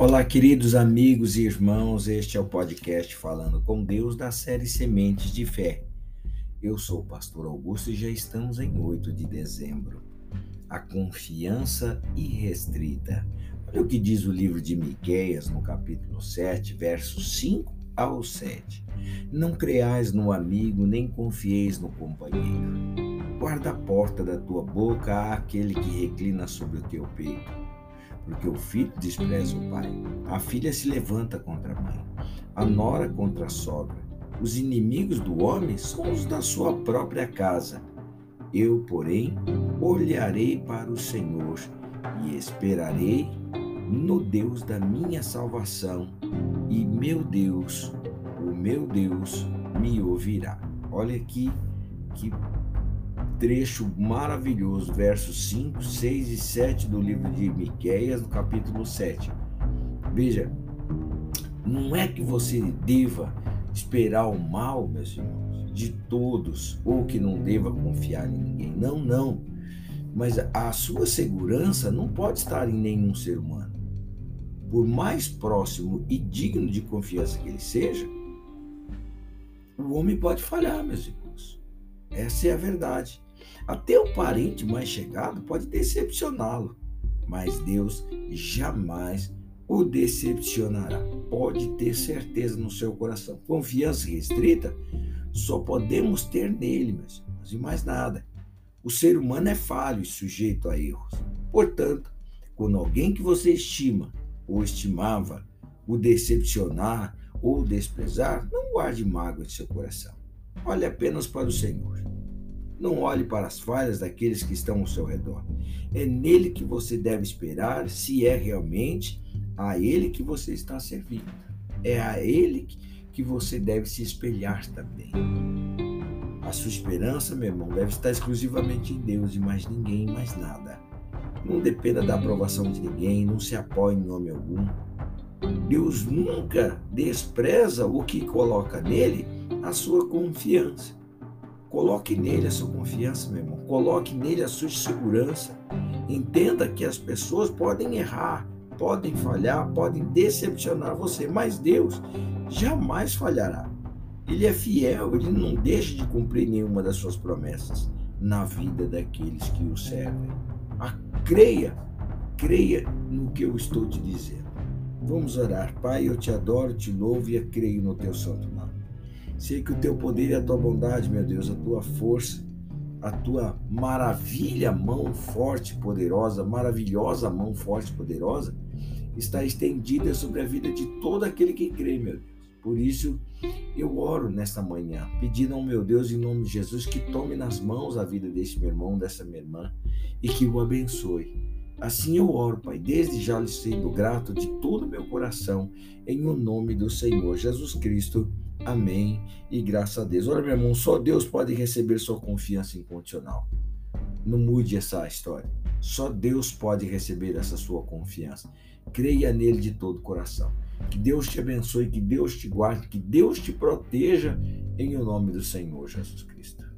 Olá, queridos amigos e irmãos, este é o podcast Falando com Deus da série Sementes de Fé. Eu sou o pastor Augusto e já estamos em 8 de dezembro. A confiança irrestrita. Olha o que diz o livro de Miqueias no capítulo 7, versos 5 ao 7. Não creais no amigo, nem confieis no companheiro. Guarda a porta da tua boca àquele que reclina sobre o teu peito porque o filho despreza o pai. A filha se levanta contra a mãe, a nora contra a sogra. Os inimigos do homem são os da sua própria casa. Eu, porém, olharei para o Senhor e esperarei no Deus da minha salvação, e meu Deus, o meu Deus, me ouvirá. Olha aqui que trecho maravilhoso, versos 5, 6 e 7 do livro de Miqueias, no capítulo 7. Veja, não é que você deva esperar o mal, meus irmãos, de todos, ou que não deva confiar em ninguém. Não, não. Mas a sua segurança não pode estar em nenhum ser humano. Por mais próximo e digno de confiança que ele seja, o homem pode falhar, meus irmãos. Essa é a verdade. Até o parente mais chegado pode decepcioná-lo, mas Deus jamais o decepcionará. Pode ter certeza no seu coração. Confiança restrita só podemos ter nele, meus irmãos, e mais nada. O ser humano é falho e sujeito a erros. Portanto, quando alguém que você estima ou estimava o decepcionar ou desprezar, não guarde mágoa em seu coração. Olhe apenas para o Senhor. Não olhe para as falhas daqueles que estão ao seu redor. É nele que você deve esperar se é realmente a ele que você está servindo. É a ele que você deve se espelhar também. A sua esperança, meu irmão, deve estar exclusivamente em Deus e mais ninguém, mais nada. Não dependa da aprovação de ninguém, não se apoie em nome algum. Deus nunca despreza o que coloca nele a sua confiança. Coloque nele a sua confiança, meu irmão. Coloque nele a sua segurança. Entenda que as pessoas podem errar, podem falhar, podem decepcionar você, mas Deus jamais falhará. Ele é fiel, ele não deixa de cumprir nenhuma das suas promessas na vida daqueles que o servem. Ah, creia, creia no que eu estou te dizendo. Vamos orar. Pai, eu te adoro, te louvo e creio no teu santo nome. Sei que o teu poder e a tua bondade, meu Deus, a tua força, a tua maravilha, mão forte, poderosa, maravilhosa mão forte, poderosa, está estendida sobre a vida de todo aquele que crê, meu Deus. Por isso, eu oro nesta manhã, pedindo ao meu Deus, em nome de Jesus, que tome nas mãos a vida deste meu irmão, dessa minha irmã, e que o abençoe. Assim eu oro, Pai, desde já lhe sendo grato de todo o meu coração, em o nome do Senhor Jesus Cristo. Amém. E graças a Deus. Olha, meu irmão, só Deus pode receber sua confiança incondicional. Não mude essa história. Só Deus pode receber essa sua confiança. Creia nele de todo o coração. Que Deus te abençoe, que Deus te guarde, que Deus te proteja em o nome do Senhor Jesus Cristo.